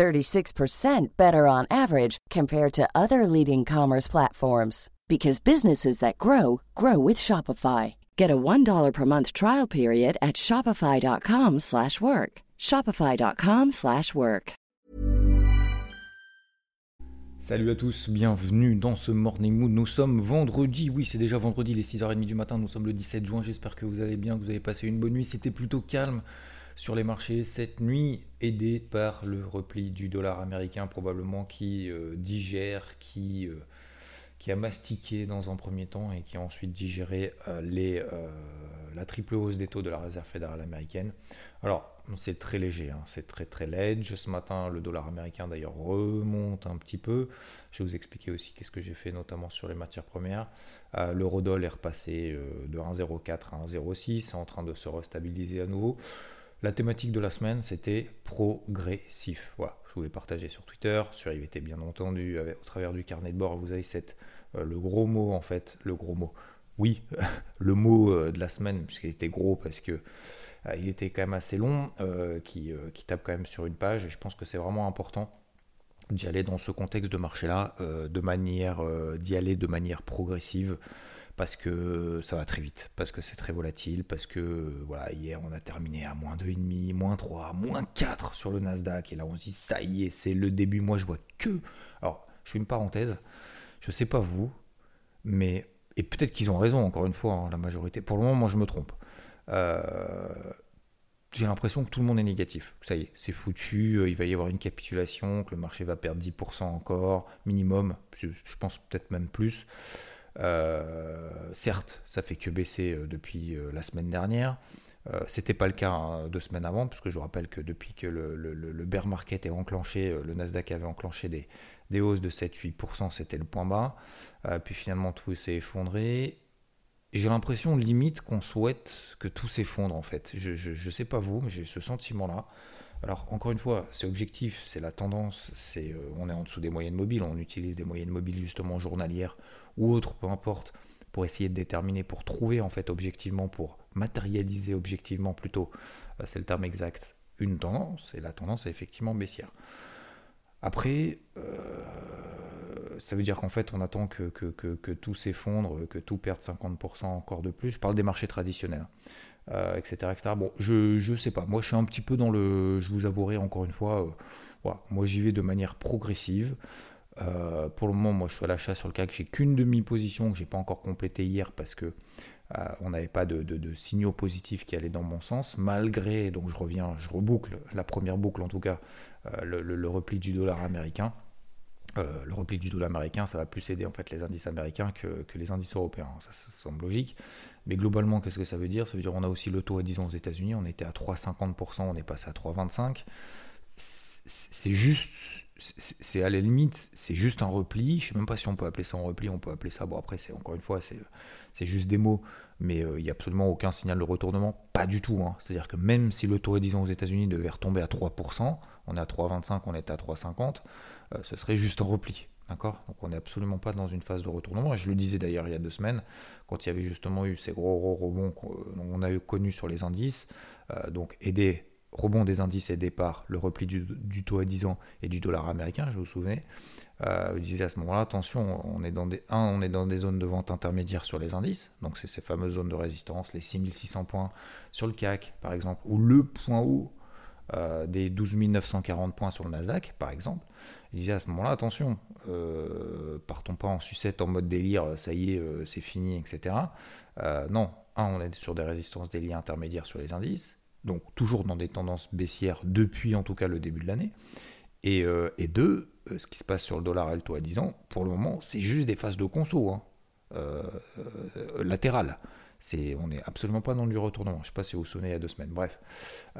36% better on average compared to other leading commerce platforms because businesses that grow grow with Shopify. Get a $1 per month trial period at shopify.com/work. shopify.com/work. Salut à tous, bienvenue dans ce Morning Mood. Nous sommes vendredi, oui, c'est déjà vendredi, les 6h30 du matin, nous sommes le 17 juin. J'espère que vous allez bien, que vous avez passé une bonne nuit. C'était plutôt calme sur les marchés cette nuit, aidé par le repli du dollar américain, probablement qui euh, digère, qui euh, qui a mastiqué dans un premier temps et qui a ensuite digéré euh, la triple hausse des taux de la réserve fédérale américaine. Alors, c'est très léger, hein, c'est très très ledge. Ce matin, le dollar américain d'ailleurs remonte un petit peu. Je vais vous expliquer aussi qu'est-ce que j'ai fait, notamment sur les matières premières. Euh, L'eurodoll est repassé de 1,04 à 1,06, c'est en train de se restabiliser à nouveau. La thématique de la semaine, c'était progressif. Voilà, je voulais partager sur Twitter, sur IVT bien entendu, au travers du carnet de bord, vous avez cette euh, le gros mot en fait, le gros mot. Oui, le mot euh, de la semaine, puisqu'il était gros parce que euh, il était quand même assez long, qui, qui, tape quand même sur une page, et je pense que c'est vraiment important d'y aller dans ce contexte de marché-là, de manière, d'y aller de manière progressive, parce que ça va très vite, parce que c'est très volatile, parce que voilà, hier on a terminé à moins 2,5, moins 3, moins 4 sur le Nasdaq, et là on se dit ça y est, c'est le début, moi je vois que... Alors, je fais une parenthèse, je sais pas vous, mais. Et peut-être qu'ils ont raison, encore une fois, hein, la majorité. Pour le moment, moi, je me trompe. Euh, j'ai l'impression que tout le monde est négatif. Ça y est, c'est foutu, euh, il va y avoir une capitulation, que le marché va perdre 10% encore, minimum, je, pense peut-être même plus. Euh, certes, ça fait que baisser depuis la semaine dernière. C'était pas le cas hein, deux semaines avant, puisque je rappelle que depuis que le, bear market est enclenché, le Nasdaq avait enclenché des, hausses de 7-8%, c'était le point bas. Euh, puis finalement, tout s'est effondré. J'ai l'impression, limite, qu'on souhaite que tout s'effondre, en fait. Je ne sais pas vous, mais j'ai ce sentiment-là. Alors, encore une fois, c'est objectif, c'est la tendance, euh, on est en dessous des moyennes mobiles, on utilise des moyennes mobiles justement journalières ou autres, peu importe, pour essayer de déterminer, pour trouver en fait objectivement, pour matérialiser objectivement plutôt, euh, c'est le terme exact, une tendance, et la tendance est effectivement baissière. Après, euh, ça veut dire qu'en fait, on attend que, que, tout s'effondre, que tout perde 50% encore de plus. Je parle des marchés traditionnels, euh, etc., Bon, je ne sais pas. Moi, je suis un petit peu dans le. Je vous avouerai encore une fois, moi, j'y vais de manière progressive. Pour le moment, moi, je suis à l'achat sur le CAC. J'ai qu'une demi-position que j'ai pas encore complétée hier parce que on n'avait pas de, signaux positifs qui allaient dans mon sens, malgré, donc je reviens, je reboucle, la première boucle en tout cas, euh, le, repli du dollar américain. Euh, le repli du dollar américain, ça va plus aider en fait les indices américains que, les indices européens. Ça, semble logique. Mais globalement, qu'est-ce que ça veut dire? Ça veut dire qu'on a aussi le taux à 10 ans aux États-Unis. On était à 3,50%, on est passé à 3,25%. C'est juste, c'est à la limite, c'est juste un repli. Je sais même pas si on peut appeler ça un repli. On peut appeler ça. Bon après, c'est encore une fois, c'est juste des mots mais euh, il n'y a absolument aucun signal de retournement, pas du tout. Hein. C'est-à-dire que même si le taux à 10 ans aux États-Unis devait retomber à 3%, on est à 3,25, on est à 3,50, euh, ce serait juste un repli. D'accord? Donc on n'est absolument pas dans une phase de retournement. Et je le disais d'ailleurs il y a deux semaines, quand il y avait justement eu ces gros, gros rebonds qu'on a eu connus sur les indices, euh, donc aider rebond des indices aidés par le repli du, taux à 10 ans et du dollar américain, je vous souvenez. Euh, je disais à ce moment-là, attention, on est, dans des, un, on est dans des zones de vente intermédiaires sur les indices, donc c'est ces fameuses zones de résistance, les 6600 points sur le CAC par exemple, ou le point haut euh, des 12 940 points sur le Nasdaq par exemple. Je disais à ce moment-là, attention, euh, partons pas en sucette en mode délire, ça y est, c'est fini, etc. non, un, on est sur des résistances des liens intermédiaires sur les indices, donc toujours dans des tendances baissières depuis en tout cas le début de l'année. Et, et deux, euh, ce qui se passe sur le dollar alto à 10 ans, pour le moment, c'est juste des phases de conso, hein. euh, euh, latérales. On n'est absolument pas dans du retournement. Je ne sais pas si vous vous souvenez il y a deux semaines. Bref.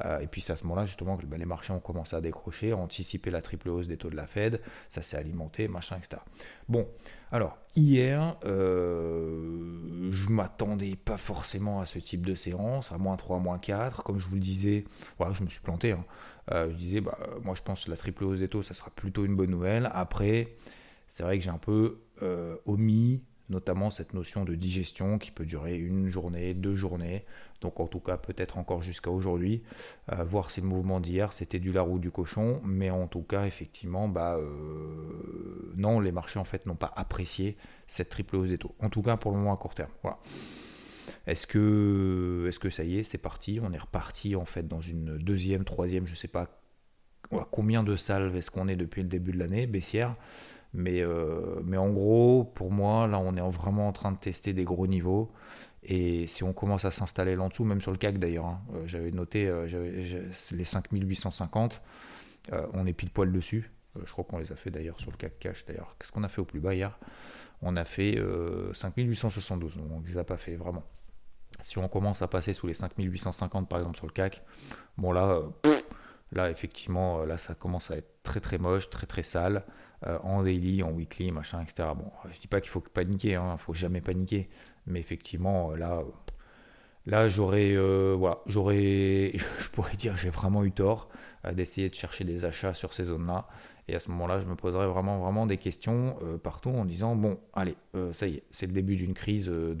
Euh, et puis c'est à ce moment-là justement que bah, les marchés ont commencé à décrocher, à anticiper la triple hausse des taux de la Fed. Ça s'est alimenté, machin, etc. Bon, alors hier, euh, je m'attendais pas forcément à ce type de séance, à moins 3, moins 4. Comme je vous le disais, voilà, je me suis planté. Hein. Euh, je disais, bah, moi je pense que la triple hausse des taux, ça sera plutôt une bonne nouvelle. Après, c'est vrai que j'ai un peu omis notamment cette notion de digestion qui peut durer une journée, deux journées, donc en tout cas peut-être encore jusqu'à aujourd'hui. Euh, voir si le mouvement d'hier c'était du la roue du cochon, mais en tout cas effectivement, bah, euh, non, les marchés en fait n'ont pas apprécié cette triple hausse des taux. En tout cas pour le moment à court terme. Voilà. Est-ce que, est que ça y est, c'est parti? On est reparti en fait dans une deuxième, troisième, je sais pas combien de salves est-ce qu'on est depuis le début de l'année baissière? Mais, euh, mais en gros, pour moi, là, on est vraiment en train de tester des gros niveaux. Et si on commence à s'installer là en dessous, même sur le CAC d'ailleurs, hein, euh, j'avais noté euh, les 5850, on est pile poil dessus. je crois qu'on les a fait d'ailleurs sur le CAC Cash. D'ailleurs, qu'est-ce qu'on a fait au plus bas hier? On a fait 5872, donc on ne les a pas fait vraiment. Si on commence à passer sous les 5850 par exemple sur le CAC, bon là, là effectivement, là ça commence à être très très moche, très très sale. Euh, en daily, en weekly, machin, etc. Bon, je dis pas qu'il faut paniquer, hein, faut jamais paniquer, mais effectivement, là, là, j'aurais, euh, voilà, j'aurais, je pourrais dire, j'ai vraiment eu tort euh, d'essayer de chercher des achats sur ces zones-là. Et à ce moment-là, je me poserais vraiment, vraiment des questions partout en disant bon, allez, ça y est, c'est le début d'une crise de,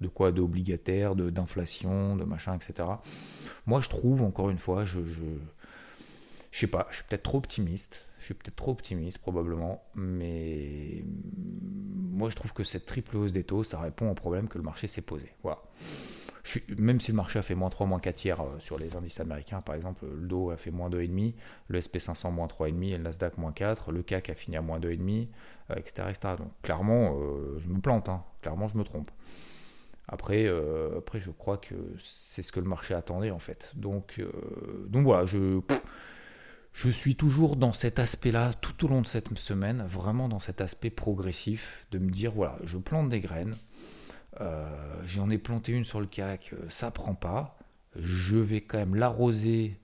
de quoi, d'obligataire, de d'inflation, de machin, etc. Moi, je trouve encore une fois, je, je, je sais pas, je suis peut-être trop optimiste. Je suis peut-être trop optimiste probablement, mais moi je trouve que cette triple hausse des taux, ça répond au problème que le marché s'est posé. Voilà. même si le marché a fait moins 3, moins 4 hier euh, sur les indices américains, par exemple, le Dow a fait moins 2,5, le SP500 moins 3,5 et le Nasdaq moins 4, le CAC a fini à moins 2,5, etc., etc. Donc clairement, euh, je me plante, hein. clairement je me trompe. Après, euh, après, je crois que c'est ce que le marché attendait en fait. Donc, donc voilà, je je suis toujours dans cet aspect-là tout au long de cette semaine, vraiment dans cet aspect progressif, de me dire voilà, je plante des graines, euh, j'en ai planté une sur le CAC, euh, ça prend pas, je vais quand même l'arroser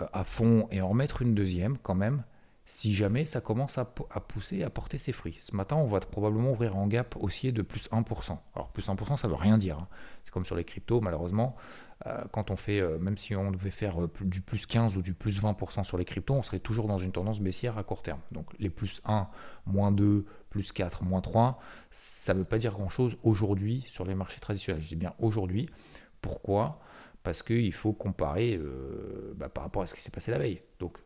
euh, à fond et en remettre une deuxième quand même, si jamais ça commence à, pousser, à porter ses fruits. Ce matin, on va probablement ouvrir en gap haussier de plus 1%. Alors plus 1%, ça veut rien dire. Hein. C'est comme sur les cryptos, malheureusement. Euh, quand on fait, euh, même si on devait faire euh, du plus 15 ou du plus 20% sur les cryptos, on serait toujours dans une tendance baissière à court terme. Donc les plus 1, moins 2, plus 4, moins 3, ça ne veut pas dire grand-chose aujourd'hui sur les marchés traditionnels. Je dis bien aujourd'hui. Pourquoi? Parce qu'il faut comparer bah, par rapport à ce qui s'est passé la veille. Donc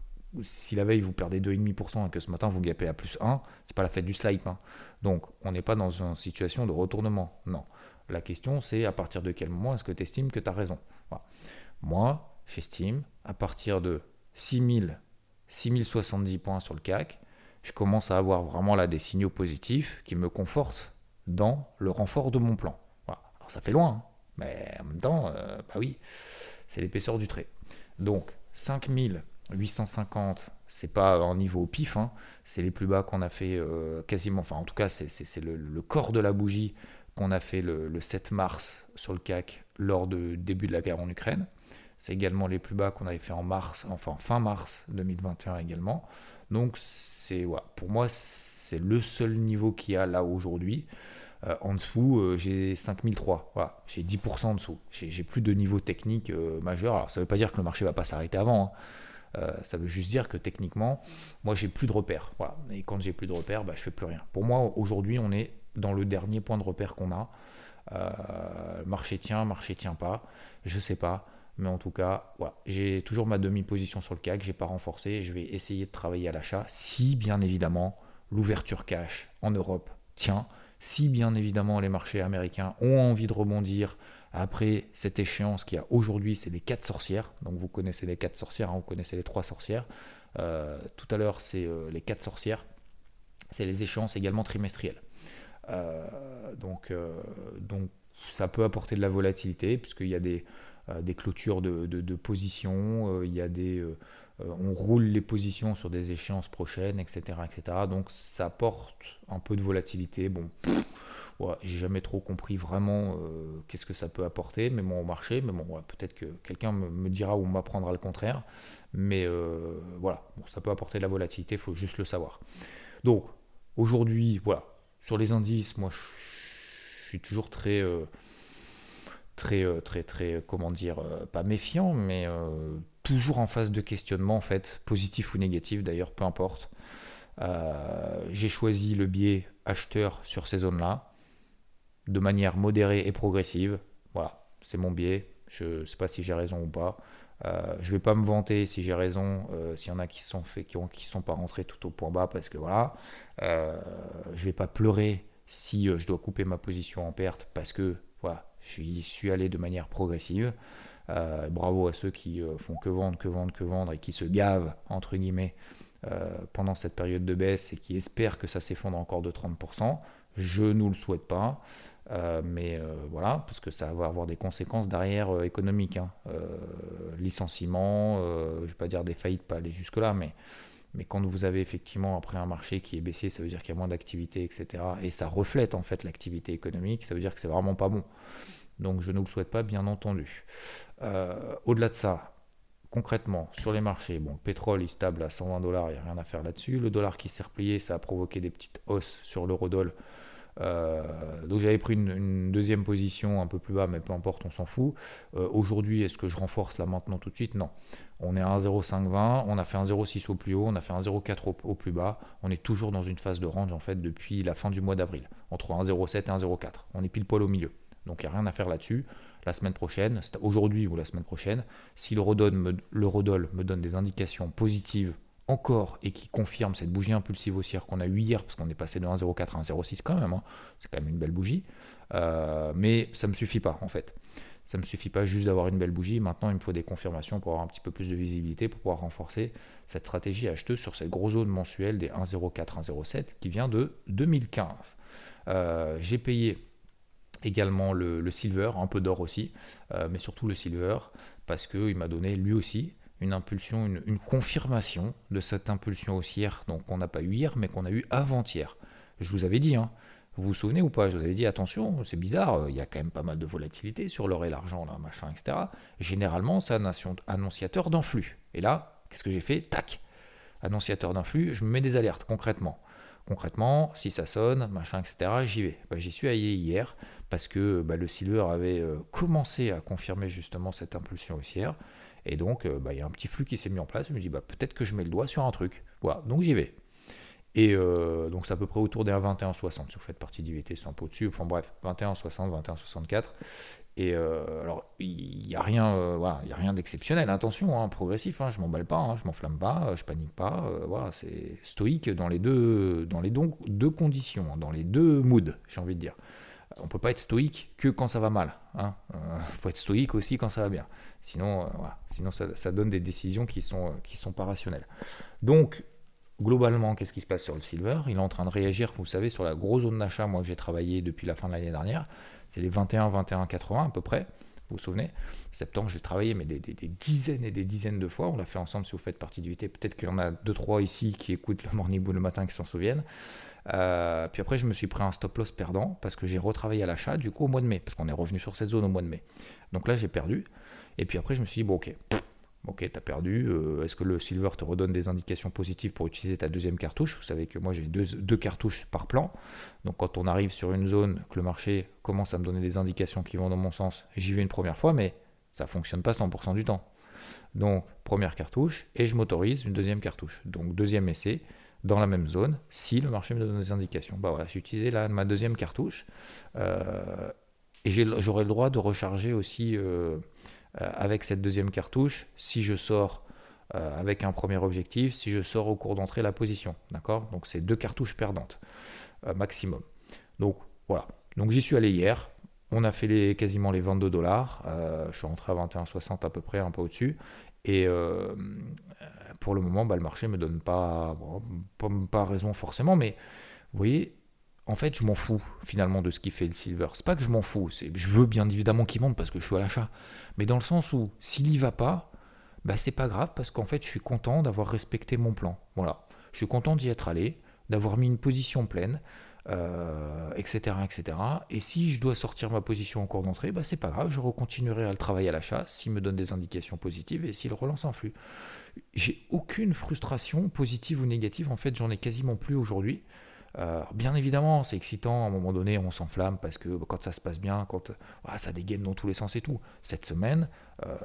si la veille vous perdez 2,5% et que ce matin vous gapez à plus 1, c'est pas la fête du slide. Hein. Donc on n'est pas dans une situation de retournement. Non. La question, c'est à partir de quel moment est-ce que tu estimes que tu as raison Moi, j'estime à partir de 6000, 6070 points sur le CAC, je commence à avoir vraiment là des signaux positifs qui me confortent dans le renfort de mon plan. Alors ça fait loin, hein, mais en même temps, euh, bah oui, c'est l'épaisseur du trait. Donc 5850, c'est pas en niveau pif, hein, c'est les plus bas qu'on a fait euh, quasiment, enfin en tout cas c'est le, corps de la bougie qu'on a fait le, 7 mars sur le CAC lors du début de la guerre en Ukraine. C'est également les plus bas qu'on avait fait en mars, enfin fin mars 2021 également. Donc c'est pour moi c'est le seul niveau qu'il y a là aujourd'hui. Euh, en dessous, euh, j'ai 5003. Voilà, j'ai 10% en dessous. J'ai plus de niveau technique euh, majeur. Alors ça ne veut pas dire que le marché va pas s'arrêter avant. Hein. ça veut juste dire que techniquement, moi j'ai plus de repères. Et quand j'ai plus de repères, bah, je fais plus rien. Pour moi, aujourd'hui, on est dans le dernier point de repère qu'on a. Euh, marché tient, marché tient pas, je sais pas. Mais en tout cas, j'ai toujours ma demi-position sur le CAC, j'ai pas renforcé, je vais essayer de travailler à l'achat si bien évidemment l'ouverture cash en Europe tient, si bien évidemment les marchés américains ont envie de rebondir après cette échéance qui a aujourd'hui, c'est les quatre sorcières. Donc vous connaissez les quatre sorcières, hein, vous connaissez les trois sorcières. Euh, tout à l'heure, c'est euh, les quatre sorcières. C'est les échéances également trimestrielles. Euh, donc, euh, donc ça peut apporter de la volatilité puisqu'il y a des, euh, clôtures de, de, positions, il y a des, on roule les positions sur des échéances prochaines, etc., etc. Donc ça apporte un peu de volatilité. Bon, Ouais, j'ai jamais trop compris vraiment qu'est-ce que ça peut apporter, mais bon, au marché. Mais bon, peut-être que quelqu'un me, dira ou m'apprendra le contraire. Mais voilà, ça peut apporter de la volatilité, il faut juste le savoir. Donc, aujourd'hui, voilà, sur les indices, moi, je suis toujours très très, euh, très, très, comment dire, euh, pas méfiant, mais euh, toujours en phase de questionnement, en fait, positif ou négatif d'ailleurs, peu importe. J'ai choisi le biais acheteur sur ces zones-là, de manière modérée et progressive. Voilà, c'est mon biais. Je ne sais pas si j'ai raison ou pas. Euh, je vais pas me vanter si j'ai raison, s'il y en a qui sont qui ont, qui sont pas rentrés tout au point bas, parce que voilà, euh, je vais pas pleurer si je dois couper ma position en perte, parce que voilà, J'y suis allé de manière progressive. Euh, bravo à ceux qui euh, font que vendre, que vendre, que vendre et qui se gavent, entre guillemets, euh, pendant cette période de baisse et qui espèrent que ça s'effondre encore de 30%. Je ne nous le souhaite pas. Mais voilà, parce que ça va avoir des conséquences derrière économiques. Hein. licenciement, je ne vais pas dire des faillites, pas aller jusque-là, mais mais quand vous avez effectivement après un marché qui est baissé, ça veut dire qu'il y a moins d'activité, etc. Et ça reflète en fait l'activité économique, ça veut dire que c'est vraiment pas bon. Donc je ne vous le souhaite pas, bien entendu. Euh, au-delà de ça, concrètement, sur les marchés, bon, le pétrole est stable à 120 dollars, il n'y a rien à faire là-dessus. Le dollar qui s'est replié, ça a provoqué des petites hausses sur l'eurodoll. Euh, donc j'avais pris une, deuxième position un peu plus bas, mais peu importe, on s'en fout. Euh, aujourd'hui, est-ce que je renforce là maintenant tout de suite? Non. On est à 1,0520, on a fait un 0,6 au plus haut, on a fait un 0,4 au, plus bas. On est toujours dans une phase de range en fait depuis la fin du mois d'avril, entre 1,07 et 1,04. On est pile poil au milieu. Donc il n'y a rien à faire là-dessus. La semaine prochaine, aujourd'hui ou la semaine prochaine, si le Rodol me donne des indications positives encore et qui confirme cette bougie impulsive haussière qu'on a eu hier, parce qu'on est passé de 1,04 à 1,06 quand même, hein. c'est quand même une belle bougie, euh, mais ça me suffit pas en fait. Ça me suffit pas juste d'avoir une belle bougie, maintenant il me faut des confirmations pour avoir un petit peu plus de visibilité, pour pouvoir renforcer cette stratégie acheteuse sur cette grosse zone mensuelle des 1,04, 1,07 qui vient de 2015. Euh, j'ai payé également le, silver, un peu d'or aussi, euh, mais surtout le silver, parce qu'il m'a donné lui aussi une impulsion, une, confirmation de cette impulsion haussière, qu'on n'a pas eu hier, mais qu'on a eu avant-hier. Je vous avais dit, hein, vous vous souvenez ou pas Je vous avais dit, attention, c'est bizarre, il y a quand même pas mal de volatilité sur l'or et l'argent, machin, etc. Généralement, c'est un annonciateur d'influx. Et là, qu'est-ce que j'ai fait? Tac Annonciateur d'influx, je me mets des alertes concrètement. Concrètement, si ça sonne, machin, etc., j'y vais. Bah, j'y suis allé hier parce que bah, le silver avait euh, commencé à confirmer justement cette impulsion haussière. Et donc, euh, bah, il y a un petit flux qui s'est mis en place. Je me dis, bah, peut-être que je mets le doigt sur un truc. Voilà, donc j'y vais. Et euh, donc, c'est à peu près autour des 21,60. Si vous faites partie d'IVT, un peu au-dessus. Enfin, bref, 21,60, 21,64. Et euh, alors, il n'y a rien, voilà, y a rien d'exceptionnel. Attention, hein, progressif, hein, je m'emballe pas, hein, je m'enflamme pas, je panique pas. voilà, c'est stoïque dans les deux, dans les deux conditions, dans les deux moods, j'ai envie de dire. On peut pas être stoïque que quand ça va mal. Il faut être stoïque aussi quand ça va bien. Sinon, euh, ça, donne des décisions qui sont, euh, qui sont pas rationnelles. Donc, globalement, qu'est-ce qui se passe sur le silver? Il est en train de réagir, vous savez, sur la grosse zone d'achat, moi que j'ai travaillé depuis la fin de l'année dernière. C'est les 21, 21, 80 à peu près. Vous vous souvenez? Septembre, j'ai travaillé, mais des, dizaines et des dizaines de fois. On l'a fait ensemble si vous faites partie du VT. Peut-être qu'il y en a deux, trois ici qui écoutent le Morning Bull le matin qui s'en souviennent. Euh, puis après, je me suis pris un stop loss perdant parce que j'ai retravaillé à l'achat du coup au mois de mai, parce qu'on est revenu sur cette zone au mois de mai. Donc là, j'ai perdu. Et puis après, je me suis dit, bon, ok, ok, t'as perdu. Euh, est-ce que le silver te redonne des indications positives pour utiliser ta deuxième cartouche? Vous savez que moi, j'ai deux, cartouches par plan. Donc quand on arrive sur une zone, que le marché commence à me donner des indications qui vont dans mon sens, j'y vais une première fois, mais ça fonctionne pas 100% du temps. Donc, première cartouche, et je m'autorise une deuxième cartouche. Donc, deuxième essai, dans la même zone, si le marché me donne des indications. Bah voilà, j'ai utilisé ma deuxième cartouche, euh, et j'aurai le droit de recharger aussi euh, avec cette deuxième cartouche si je sors euh, avec un premier objectif, si je sors au cours d'entrée la position. D'accord? Donc c'est deux cartouches perdantes euh, maximum. Donc voilà. Donc j'y suis allé hier. On a fait les, quasiment les 22 dollars. je suis rentré à 21,60 à peu près, un peu au-dessus. Et pour le moment, bah, le marché ne me donne pas, pas, pas, raison forcément, mais vous voyez, en fait, je m'en fous finalement de ce qui fait le silver. C'est pas que je m'en fous, c'est je veux bien évidemment qu'il monte parce que je suis à l'achat. Mais dans le sens où s'il y va pas, bah c'est pas grave parce qu'en fait, je suis content d'avoir respecté mon plan. Voilà. Je suis content d'y être allé, d'avoir mis une position pleine. etc., etc. Et si je dois sortir ma position en cours d'entrée, bah, c'est pas grave, je recontinuerai à le travailler à l'achat s'il me donne des indications positives et s'il relance un flux. J'ai aucune frustration positive ou négative, en fait j'en ai quasiment plus aujourd'hui. Euh, bien évidemment, c'est excitant, à un moment donné, on s'enflamme parce que quand ça se passe bien, quand ça dégaine dans tous les sens et tout. Cette semaine, euh,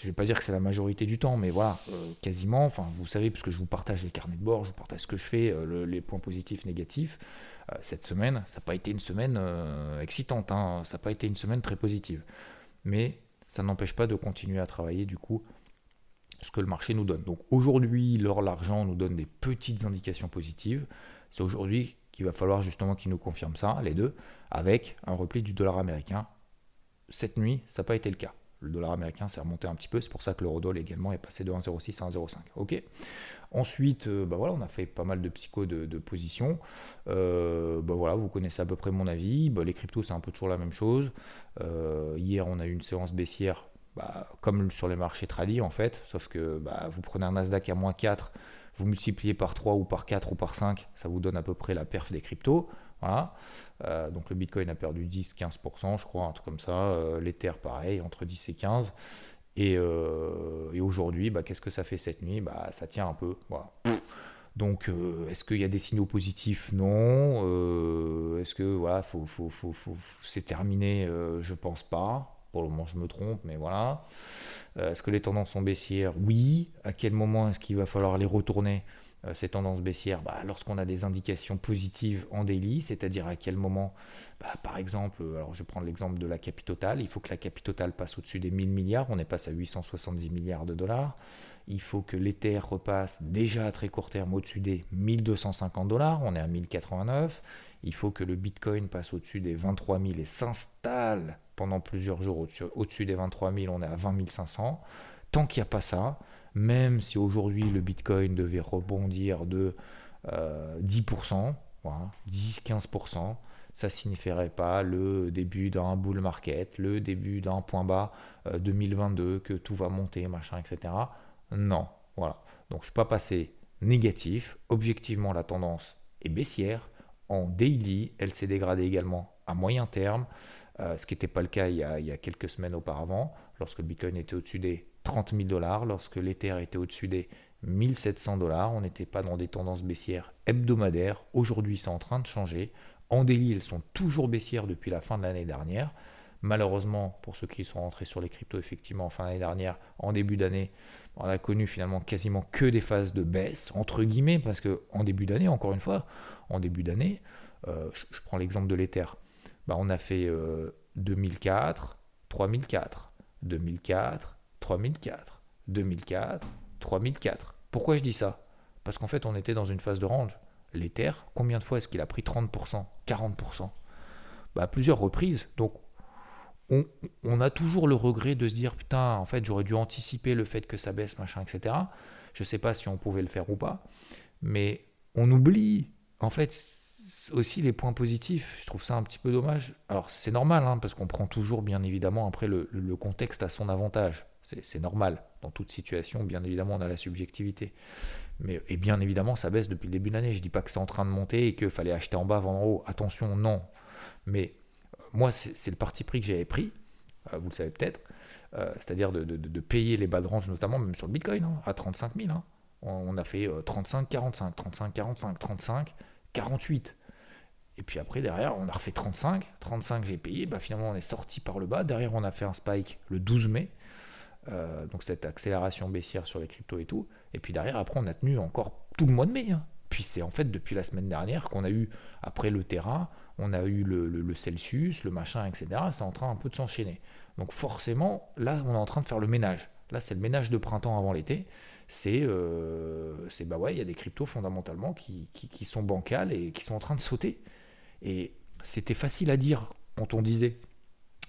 je ne vais pas dire que c'est la majorité du temps, mais voilà, euh, quasiment, enfin, vous savez, puisque je vous partage les carnets de bord, je vous partage ce que je fais, les points positifs, négatifs. cette semaine, ça n'a pas été une semaine excitante, hein, ça n'a pas été une semaine très positive. Mais ça n'empêche pas de continuer à travailler, du coup, ce que le marché nous donne. Donc aujourd'hui, l'or, l'argent nous donne des petites indications positives. C'est aujourd'hui qu'il va falloir justement qu'il nous confirme ça, les deux, avec un repli du dollar américain. Cette nuit, ça n'a pas été le cas. Le dollar américain s'est remonté un petit peu, c'est pour ça que l'eurodoll également est passé de 1,06 à 1,05. Ok. Ensuite, euh, bah voilà, on a fait pas mal de psycho de, position. Euh, bah voilà, vous connaissez à peu près mon avis. Bah, les cryptos, c'est un peu toujours la même chose. Euh, hier, on a eu une séance baissière, comme sur les marchés tradis en fait, sauf que vous prenez un Nasdaq à moins 4 vous multipliez par 3 ou par 4 ou par 5, ça vous donne à peu près la perf des cryptos. Voilà. Euh, donc le Bitcoin a perdu 10-15%, je crois, un truc comme ça. Euh, L'Ether, pareil, entre 10 et 15. Euh, et, aujourd'hui, bah, qu'est-ce que ça fait cette nuit? Bah, Ça tient un peu. Voilà. Donc, est-ce qu'il y a des signaux positifs? Non. est-ce que voilà, faut, faut, faut, c'est terminé? Je pense pas. Pour le moment, je me trompe, mais voilà. Euh, est-ce que les tendances sont baissières? Oui. À quel moment est-ce qu'il va falloir les retourner euh, ces tendances baissières? Bah, Lorsqu'on a des indications positives en daily, c'est-à-dire à quel moment, bah, par exemple, alors je vais prendre l'exemple de la capitale, il faut que la capitale passe au-dessus des 1000 milliards, on est passé à 870 milliards de dollars. Il faut que l'Ether repasse déjà à très court terme au-dessus des 1250 dollars, on est à 1089. Il faut que le Bitcoin passe au-dessus des 23 000 et s'installe pendant plusieurs jours au-dessus des 23 000, on est à 20 500. Tant qu'il n'y a pas ça, même si aujourd'hui le Bitcoin devait rebondir de 10%, 10-15%, ça signifierait pas le début d'un bull market, le début d'un point bas 2022, euh, que tout va monter, machin, etc. Non, voilà. Donc je ne suis pas passé négatif. Objectivement, la tendance est baissière en daily, elle s'est dégradée également à moyen terme, euh, ce qui n'était pas le cas il y, a, quelques semaines auparavant, lorsque Bitcoin était au-dessus des 30 000 dollars, lorsque l'Ether était au-dessus des 1700 dollars, on n'était pas dans des tendances baissières hebdomadaires. Aujourd'hui, c'est en train de changer. En daily, elles sont toujours baissières depuis la fin de l'année dernière. Malheureusement, pour ceux qui sont rentrés sur les cryptos, effectivement, en fin d'année dernière, en début d'année, on a connu finalement quasiment que des phases de baisse, entre guillemets, parce que en début d'année, encore une fois, en début d'année, euh, je, prends l'exemple de l'Ether, bah, on a fait 2004, 3004, 2004, 3004, 2004, 3004. Pourquoi je dis ça? Parce qu'en fait, on était dans une phase de range. L'Ether, combien de fois est-ce qu'il a pris 30%, 40% bah, À plusieurs reprises. Donc, on, a toujours le regret de se dire putain, en fait, j'aurais dû anticiper le fait que ça baisse, machin, etc. Je ne sais pas si on pouvait le faire ou pas, mais on oublie, en fait, aussi les points positifs. Je trouve ça un petit peu dommage. Alors, c'est normal, hein, parce qu'on prend toujours, bien évidemment, après le, contexte à son avantage. C'est normal. Dans toute situation, bien évidemment, on a la subjectivité. Mais, et bien évidemment, ça baisse depuis le début de l'année. Je dis pas que c'est en train de monter et qu'il fallait acheter en bas, vendre en haut. Attention, non. Mais moi, c'est le parti pris que j'avais pris, euh, vous le savez peut-être, euh, c'est-à-dire de, payer les bas de range, notamment même sur le Bitcoin, hein, à 35 000. Hein. On, a fait 35, 45, 35, 45, 35, 48. Et puis après, derrière, on a refait 35. 35, j'ai payé. Bah, finalement, on est sorti par le bas. Derrière, on a fait un spike le 12 mai. Euh, donc cette accélération baissière sur les cryptos et tout. Et puis derrière, après, on a tenu encore tout le mois de mai. Hein. Puis c'est en fait depuis la semaine dernière qu'on a eu, après le terrain, on a eu le, Celsius, le machin, etc. C'est en train un peu de s'enchaîner. Donc forcément, là, on est en train de faire le ménage. Là, c'est le ménage de printemps avant l'été. C'est, euh, bah ouais, il y a des cryptos fondamentalement qui, qui, sont bancales et qui sont en train de sauter. Et c'était facile à dire quand on disait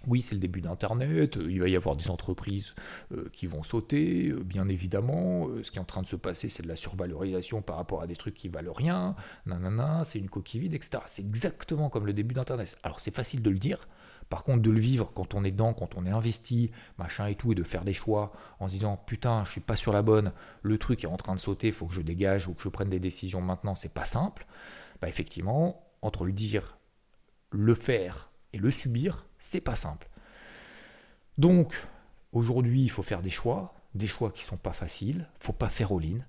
oui, c'est le début d'Internet, il va y avoir des entreprises euh, qui vont sauter, euh, bien évidemment. Euh, ce qui est en train de se passer, c'est de la survalorisation par rapport à des trucs qui valent rien, nanana, c'est une coquille vide, etc. C'est exactement comme le début d'Internet. Alors c'est facile de le dire, par contre, de le vivre quand on est dedans, quand on est investi, machin et tout, et de faire des choix en se disant putain, je suis pas sur la bonne, le truc est en train de sauter, il faut que je dégage ou que je prenne des décisions maintenant, c'est pas simple. Bah effectivement, entre le dire, le faire et le subir, c'est pas simple. Donc, aujourd'hui, il faut faire des choix, des choix qui sont pas faciles, faut pas faire all-in,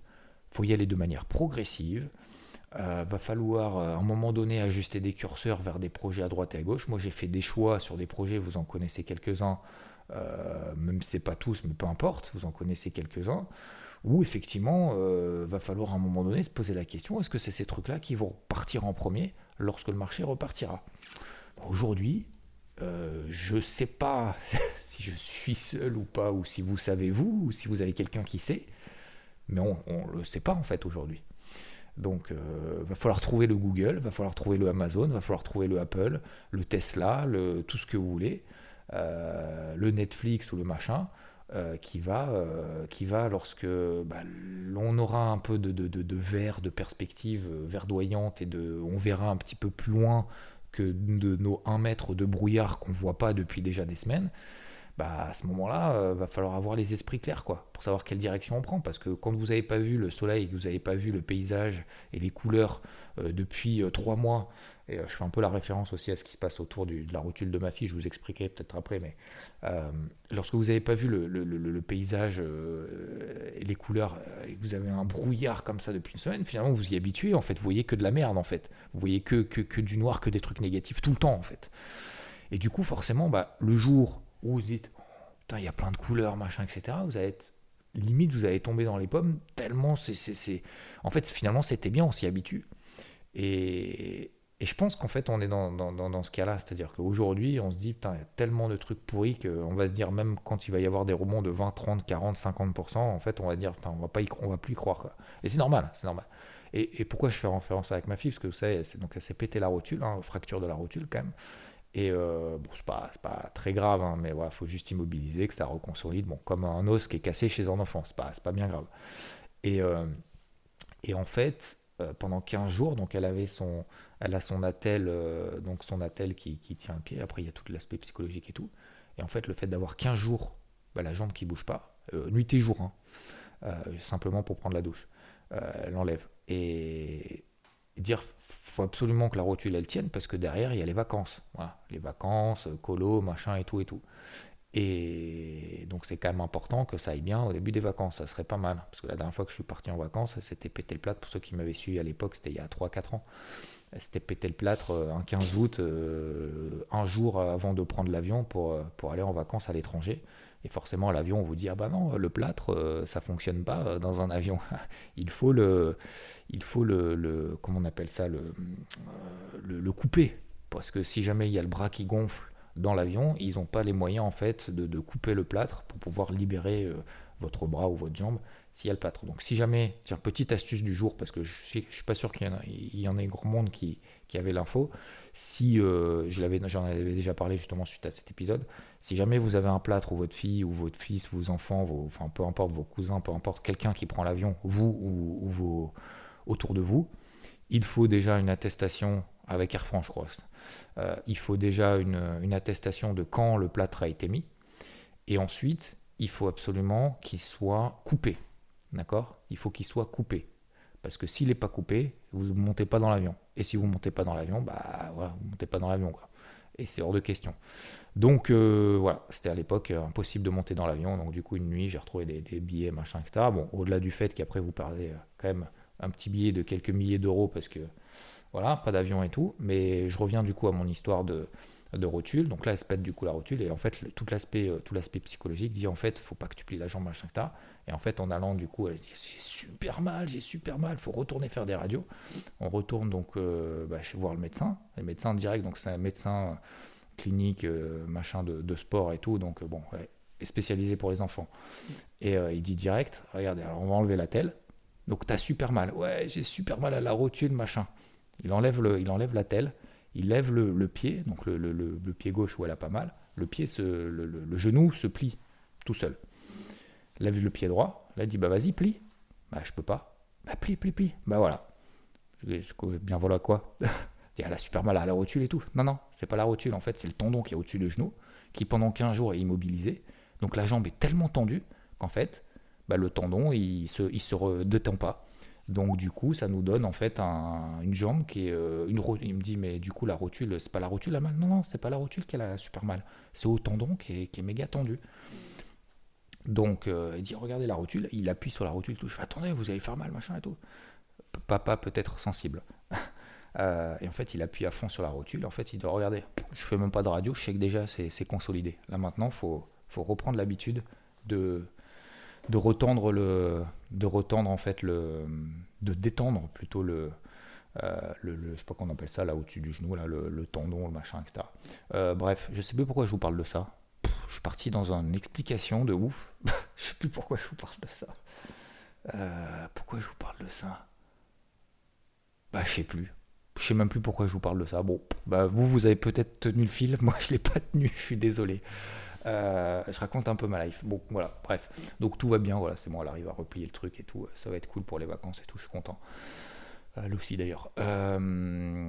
faut y aller de manière progressive. Euh, va falloir euh, à un moment donné ajuster des curseurs vers des projets à droite et à gauche. Moi j'ai fait des choix sur des projets, vous en connaissez quelques-uns, euh, même si c'est pas tous, mais peu importe, vous en connaissez quelques-uns, où effectivement va falloir à un moment donné se poser la question est-ce que c'est ces trucs-là qui vont partir en premier lorsque le marché repartira? Aujourd'hui, je ne sais pas si je suis seul ou pas, ou si vous savez vous, ou si vous avez quelqu'un qui sait, mais on ne le sait pas en fait aujourd'hui. Donc, il euh, va falloir trouver le Google, va falloir trouver le Amazon, va falloir trouver le Apple, le Tesla, le, tout ce que vous voulez, euh, le Netflix ou le machin, euh, qui, va, qui va lorsque bah, l'on aura un peu de, de, de, de perspective verdoyante et de, on verra un petit peu plus loin que de nos 1 mètre de brouillard qu'on voit pas depuis déjà des semaines bah à ce moment-là, euh, va falloir avoir les esprits clairs, quoi, pour savoir quelle direction on prend. Parce que quand vous n'avez pas vu le soleil, que vous n'avez pas vu le paysage et les couleurs depuis euh, trois mois, et je fais un peu la référence aussi à ce qui se passe autour de la rotule de ma fille, je vous expliquerai peut-être après, mais lorsque vous n'avez pas vu le, paysage et les couleurs, et vous avez un brouillard comme ça depuis une semaine, finalement vous y habituez, en fait, vous voyez que de la merde, en fait. Vous voyez que, du noir, que des trucs négatifs tout le temps, en fait. Et du coup, forcément, bah, le jour où vous dites, putain, il y a plein de couleurs, machin, etc., vous allez être, limite, vous allez tomber dans les pommes, tellement c'est. En fait, finalement, c'était bien, on s'y habitue. Et, je pense qu'en fait, on est dans, dans, dans, ce cas-là, c'est-à-dire qu'aujourd'hui, on se dit, putain, il y a tellement de trucs pourris qu'on va se dire, même quand il va y avoir des rebonds de 20, 30, 40, 50%, en fait, on va dire, putain, on va, pas on va plus y croire. Quoi. Et c'est normal, c'est normal. Et, et, pourquoi je fais référence avec ma fille? Parce que vous savez, donc elle s'est pété la rotule, hein, fracture de la rotule quand même. Et euh, bon, c'est pas, pas, très grave, hein, mais voilà, faut juste immobiliser, que ça reconsolide, bon, comme un os qui est cassé chez un enfant, c'est pas, pas bien grave. Et, euh, et en fait, pendant 15 jours, donc elle avait son, elle a son attel, donc son qui, qui, tient le pied, après il y a tout l'aspect psychologique et tout. Et en fait, le fait d'avoir 15 jours, bah, la jambe qui bouge pas, nuit et jour, hein, simplement pour prendre la douche, elle enlève. Et, dire faut absolument que la rotule elle tienne parce que derrière il y a les vacances. Les vacances, euh, colo, machin et tout et tout. Et donc c'est quand même important que ça aille bien au début des vacances, ça serait pas mal. Parce que la dernière fois que je suis parti en vacances, c'était pété le plâtre. Pour ceux qui m'avaient suivi à l'époque, c'était il y a 3-4 ans. C'était pété le plâtre euh, un 15 août, euh, un jour avant de prendre l'avion pour, pour aller en vacances à l'étranger. Et forcément, l'avion, on vous dit Ah bah non, le plâtre, euh, ça fonctionne pas euh, dans un avion. il faut le. Il faut le. le comment on appelle ça le, euh, le, couper. Parce que si jamais il y a le bras qui gonfle dans l'avion, ils n'ont pas les moyens en fait de, couper le plâtre pour pouvoir libérer votre bras ou votre jambe s'il y a le plâtre. Donc si jamais, tiens, petite astuce du jour, parce que je ne suis pas sûr qu'il y, en ait grand monde qui, qui avait l'info, si euh, j'en avais déjà parlé justement suite à cet épisode, si jamais vous avez un plâtre ou votre fille ou votre fils, vos enfants, peu importe vos cousins, peu importe quelqu'un qui prend l'avion, vous ou, vos, autour de vous, il faut déjà une attestation avec Air France, je crois. Euh, il faut déjà une, attestation de quand le plâtre a été mis. Et ensuite, il faut absolument qu'il soit coupé. D'accord? Il faut qu'il soit coupé. Parce que s'il n'est pas coupé, vous ne montez pas dans l'avion. Et si vous ne montez pas dans l'avion, bah voilà, vous ne montez pas dans l'avion. Et c'est hors de question. Donc euh, voilà, c'était à l'époque euh, impossible de monter dans l'avion. Donc du coup, une nuit, j'ai retrouvé des, billets, machin, etc. Bon, au-delà du fait qu'après, vous parlez quand même un petit billet de quelques milliers d'euros parce que voilà, pas d'avion et tout. Mais je reviens du coup à mon histoire de, rotule. Donc là, elle se pète du coup la rotule. Et en fait, tout l'aspect, euh, tout l'aspect psychologique dit en fait, faut pas que tu plies la jambe, machin, etc. Et en fait, en allant du coup, elle dit j'ai super mal, j'ai super mal, faut retourner faire des radios. On retourne donc euh, bah, voir le médecin. Le médecin direct, donc c'est un médecin clinique, euh, machin de, sport et tout. Donc bon, spécialisé pour les enfants. Et il dit direct, regardez, alors on va enlever la telle. Donc tu as super mal. Ouais, j'ai super mal à la rotule, machin. Il enlève, le, il enlève la telle il lève le, pied, donc le, pied gauche où elle a pas mal, le, pied le, genou se plie tout seul. Lève le pied droit, là il dit bah vas-y plie. Bah je peux pas. Bah plie, plie, plie. Bah voilà. Bien voilà quoi. Elle a super mal à la rotule et tout. Non, non, c'est pas la rotule en fait, c'est le tendon qui est au-dessus du genou, qui pendant 15 jours est immobilisé. Donc la jambe est tellement tendue qu'en fait, bah, le tendon il se, il se détend pas. Donc du coup, ça nous donne en fait une jambe qui est euh, une Il me dit mais du coup la rotule, c'est pas la rotule la mal Non non, c'est pas la rotule qui a super mal. C'est au tendon qui est, méga tendu. Donc euh, il dit regardez la rotule. Il appuie sur la rotule. Tout. Je fais attendez, vous allez faire mal machin et tout. Papa peut être sensible. Euh, et en fait, il appuie à fond sur la rotule. En fait, il doit regarder. Je fais même pas de radio. Je sais que déjà c'est consolidé. Là maintenant, faut faut reprendre l'habitude de de retendre le de retendre en fait le de détendre plutôt le euh, le, je sais pas qu'on appelle ça là au-dessus du genou là le, tendon le machin etc euh, bref je sais plus pourquoi je vous parle de ça. Je suis parti dans une explication de ouf. Je sais plus pourquoi je vous parle de ça. Euh, pourquoi je vous parle de ça? Bah je sais plus. Je sais même plus pourquoi je vous parle de ça. Bon bah vous vous avez peut-être tenu le fil. Moi je l'ai pas tenu je suis désolé euh, je raconte un peu ma life. Bon, voilà, bref. Donc tout va bien, voilà, c'est bon, elle arrive à replier le truc et tout. Ça va être cool pour les vacances et tout, je suis content. Aussi d'ailleurs. Euh,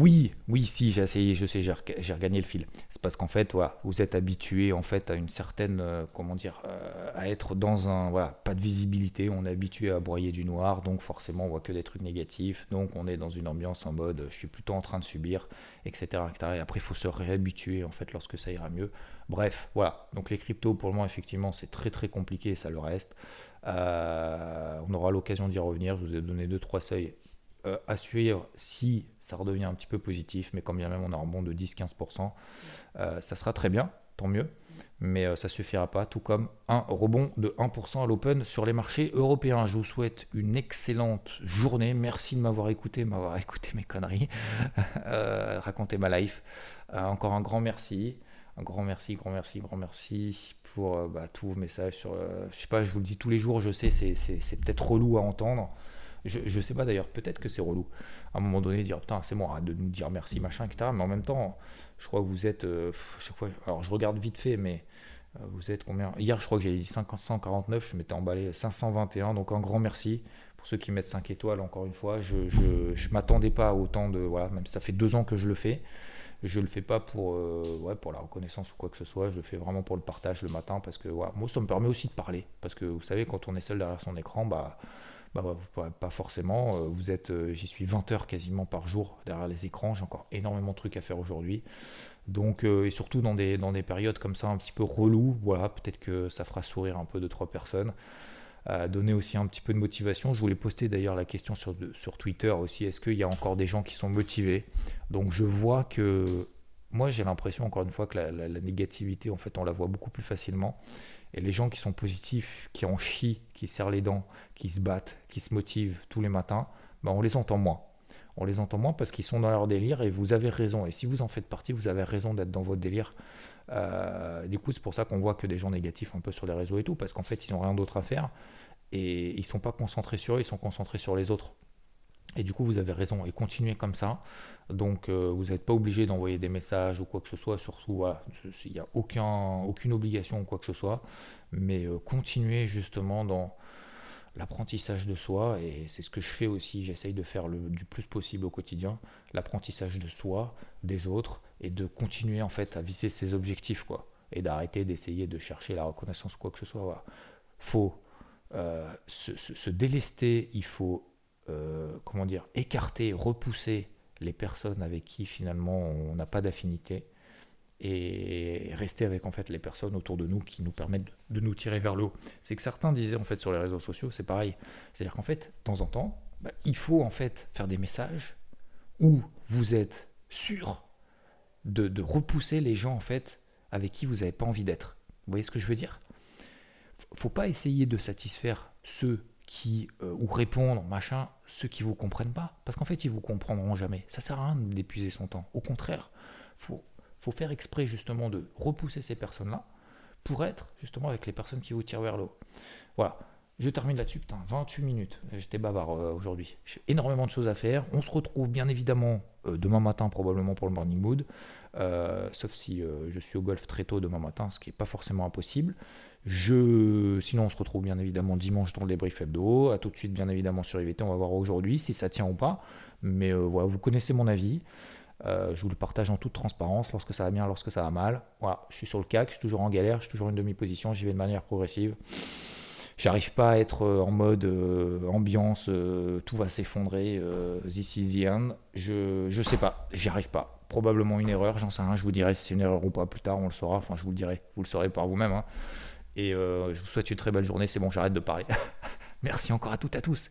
oui, oui, si, j'ai essayé, je sais, j'ai regagné le fil. C'est parce qu'en fait, voilà, vous êtes habitué en fait à une certaine, euh, comment dire, euh, à être dans un, voilà, pas de visibilité. On est habitué à broyer du noir, donc forcément on voit que des trucs négatifs. Donc on est dans une ambiance en mode, je suis plutôt en train de subir, etc.. Et après, il faut se réhabituer en fait lorsque ça ira mieux. Bref, voilà. Donc les cryptos, pour le moment, effectivement, c'est très très compliqué, ça le reste. Euh, on aura l'occasion d'y revenir. Je vous ai donné deux trois seuils à suivre si ça redevient un petit peu positif, mais quand bien même on a un rebond de 10-15%, euh, ça sera très bien, tant mieux, mais euh, ça suffira pas, tout comme un rebond de 1% à l'open sur les marchés européens. Je vous souhaite une excellente journée, merci de m'avoir écouté, m'avoir écouté mes conneries, euh, raconter ma life. encore un grand merci. Un grand merci, grand merci, grand merci pour bah, tous vos messages sur. je sais pas, je vous le dis tous les jours, je sais, c'est peut-être relou à entendre. Je, je sais pas d'ailleurs, peut-être que c'est relou. À un moment donné, dire putain, c'est bon, arrête de nous dire merci, machin, etc. Mais en même temps, je crois que vous êtes. Euh, chaque fois, alors je regarde vite fait, mais euh, vous êtes combien? Hier, je crois que j'ai dit 549, je m'étais emballé 521, donc un grand merci pour ceux qui mettent 5 étoiles, encore une fois. Je ne m'attendais pas à autant de. Voilà, même ça fait deux ans que je le fais. Je le fais pas pour, euh, ouais, pour la reconnaissance ou quoi que ce soit, je le fais vraiment pour le partage le matin parce que moi ça me permet aussi de parler. Parce que vous savez, quand on est seul derrière son écran, bah bah, pas forcément. Euh, vous êtes, euh, j'y suis 20 heures quasiment par jour derrière les écrans. J'ai encore énormément de trucs à faire aujourd'hui. Donc, euh, et surtout dans des, dans des périodes comme ça un petit peu relou, voilà, peut-être que ça fera sourire un peu de trois personnes. donner aussi un petit peu de motivation. Je voulais poster d'ailleurs la question sur, sur Twitter aussi. Est-ce qu'il y a encore des gens qui sont motivés? Donc je vois que moi j'ai l'impression encore une fois que la, la, négativité en fait on la voit beaucoup plus facilement. Et les gens qui sont positifs, qui en chient, qui serrent les dents, qui se battent, qui se motivent tous les matins, ben on les entend moins. On les entend moins parce qu'ils sont dans leur délire et vous avez raison. Et si vous en faites partie, vous avez raison d'être dans votre délire. Euh, du coup, c'est pour ça qu'on voit que des gens négatifs un peu sur les réseaux et tout, parce qu'en fait, ils n'ont rien d'autre à faire et ils ne sont pas concentrés sur eux, ils sont concentrés sur les autres. Et du coup, vous avez raison, et continuez comme ça. Donc, euh, vous n'êtes pas obligé d'envoyer des messages ou quoi que ce soit. Surtout, il n'y a aucun, aucune obligation ou quoi que ce soit. Mais euh, continuez justement dans l'apprentissage de soi. Et c'est ce que je fais aussi. J'essaye de faire le, du plus possible au quotidien. L'apprentissage de soi, des autres, et de continuer en fait à viser ses objectifs. quoi. Et d'arrêter d'essayer de chercher la reconnaissance ou quoi que ce soit. Voilà. faut euh, se, délester, il faut euh, comment dire, écarter, repousser les personnes avec qui finalement on n'a pas d'affinité et rester avec en fait les personnes autour de nous qui nous permettent de nous tirer vers le haut. C'est que certains disaient en fait sur les réseaux sociaux, c'est pareil. C'est-à-dire qu'en fait, de temps en temps, bah, il faut en fait faire des messages où vous êtes sûr de, de repousser les gens en fait avec qui vous n'avez pas envie d'être. Vous voyez ce que je veux dire? Faut pas essayer de satisfaire ceux qui euh, ou répondre, machin, ceux qui vous comprennent pas. Parce qu'en fait, ils vous comprendront jamais. Ça sert à rien d'épuiser son temps. Au contraire, faut, faut faire exprès justement de repousser ces personnes-là pour être justement avec les personnes qui vous tirent vers le haut. Voilà. Je termine là-dessus, putain, 28 minutes. J'étais bavard euh, aujourd'hui. J'ai énormément de choses à faire. On se retrouve bien évidemment euh, demain matin, probablement pour le morning mood. sauf si je suis au golf très tôt demain matin, ce qui n'est pas forcément impossible. Je... Sinon, on se retrouve bien évidemment dimanche dans le débrief hebdo. A tout de suite, bien évidemment, sur IVT. On va voir aujourd'hui si ça tient ou pas. Mais euh, voilà, vous connaissez mon avis. Euh, je vous le partage en toute transparence, lorsque ça va bien, lorsque ça va mal. Voilà, je suis sur le CAC, je suis toujours en galère, je suis toujours en demi-position, j'y vais de manière progressive. J'arrive pas à être en mode ambiance, tout va s'effondrer, this is the end. Je, je sais pas, j'y arrive pas probablement une erreur, j'en sais rien, je vous dirai si c'est une erreur ou pas plus tard, on le saura, enfin je vous le dirai, vous le saurez par vous-même. Hein. Et euh, je vous souhaite une très belle journée, c'est bon, j'arrête de parler. Merci encore à toutes et à tous.